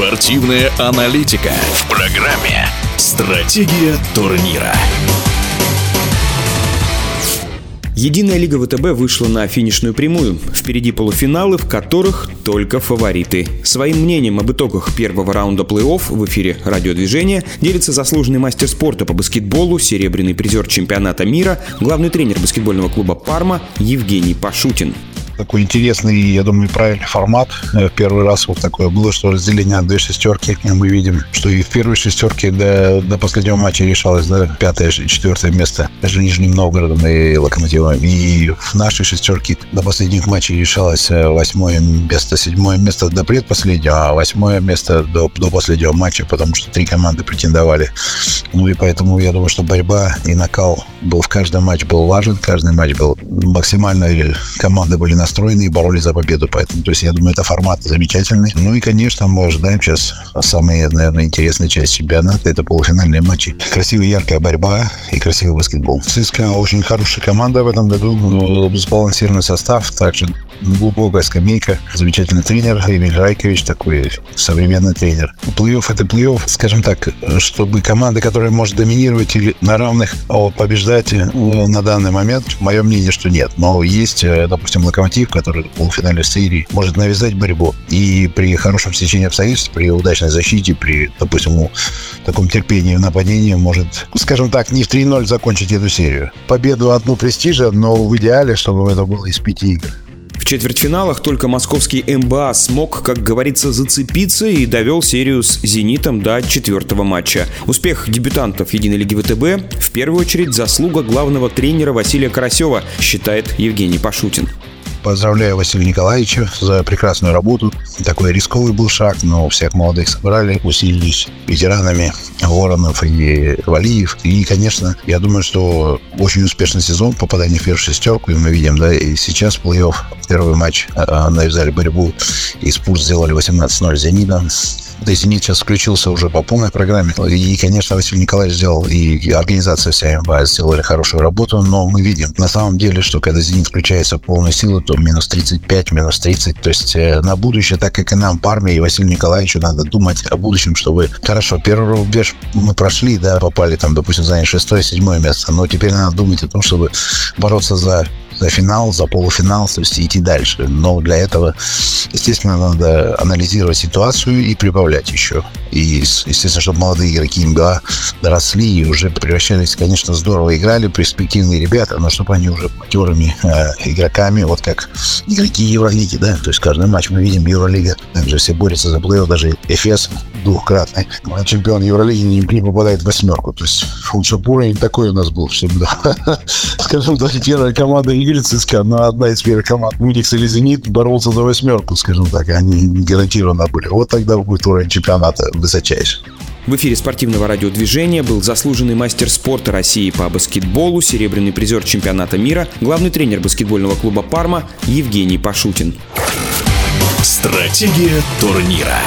Спортивная аналитика в программе «Стратегия турнира». Единая лига ВТБ вышла на финишную прямую. Впереди полуфиналы, в которых только фавориты. Своим мнением об итогах первого раунда плей-офф в эфире радиодвижения делится заслуженный мастер спорта по баскетболу, серебряный призер чемпионата мира, главный тренер баскетбольного клуба «Парма» Евгений Пашутин такой интересный, я думаю, правильный формат. Э, первый раз вот такое было, что разделение на две шестерки. Мы видим, что и в первой шестерке до, до последнего матча решалось да, пятое и четвертое место между Нижним Новгородом и Локомотивом. И в нашей шестерке до последних матчей решалось э, восьмое место, седьмое место до предпоследнего, а восьмое место до, до последнего матча, потому что три команды претендовали. Ну и поэтому я думаю, что борьба и накал был в каждом матче был важен, каждый матч был максимально команды были на настроены и боролись за победу. Поэтому, то есть, я думаю, это формат замечательный. Ну и, конечно, мы ожидаем сейчас самая, наверное, интересная часть чемпионата. Это полуфинальные матчи. Красивая, яркая борьба и красивый баскетбол. ЦСКА очень хорошая команда в этом году. Ну, сбалансированный состав. Также глубокая скамейка. Замечательный тренер Эмиль Райкович, такой современный тренер. Плей-офф это плей-офф, скажем так, чтобы команда, которая может доминировать или на равных побеждать ну, на данный момент, мое мнение, что нет. Но есть, э, допустим, Локомотив, который в полуфинале серии может навязать борьбу. И при хорошем стечении обстоятельств, при удачной защите, при, допустим, таком терпении в нападении может, скажем так, не в 3-0 закончить эту серию. Победу одну престижа, но в идеале, чтобы это было из пяти игр. Четвертьфиналах только московский МБА смог, как говорится, зацепиться и довел серию с «Зенитом» до четвертого матча. Успех дебютантов Единой лиги ВТБ в первую очередь заслуга главного тренера Василия Карасева, считает Евгений Пашутин. Поздравляю Василия Николаевича за прекрасную работу. Такой рисковый был шаг, но всех молодых собрали, усилились ветеранами Воронов и Валиев. И, конечно, я думаю, что очень успешный сезон, попадание в первую шестерку, и мы видим, да, и сейчас плей-офф, первый матч а, навязали борьбу, и Спурс сделали 18-0 Зенита. «Зенит» сейчас включился уже по полной программе. И, конечно, Василий Николаевич сделал, и организация вся МВА сделали хорошую работу, но мы видим на самом деле, что когда «Зенит» включается в полную силу, то минус 35, минус 30. То есть э, на будущее, так как и нам, по армии, и Василию Николаевичу надо думать о будущем, чтобы... Хорошо, первый рубеж мы прошли, да, попали там, допустим, заняли шестое, седьмое место, но теперь надо думать о том, чтобы бороться за за финал, за полуфинал, то есть идти дальше. Но для этого, естественно, надо анализировать ситуацию и прибавлять еще. И, естественно, чтобы молодые игроки МГА доросли и уже превращались, конечно, здорово играли, перспективные ребята, но чтобы они уже матерыми э, игроками, вот как игроки Евролиги, да, то есть каждый матч мы видим Евролига, также все борются за плей даже Эфес двухкратный чемпион Евролиги не, не попадает в восьмерку, то есть лучше уровень такой у нас был всегда. Скажем так, первая команда игры ЦСКА, но одна из первых команд Уникс или Зенит боролся за восьмерку, скажем так, они гарантированно были. Вот тогда будет уровень чемпионата высочайший. В эфире спортивного радиодвижения был заслуженный мастер спорта России по баскетболу, серебряный призер чемпионата мира, главный тренер баскетбольного клуба «Парма» Евгений Пашутин. Стратегия турнира.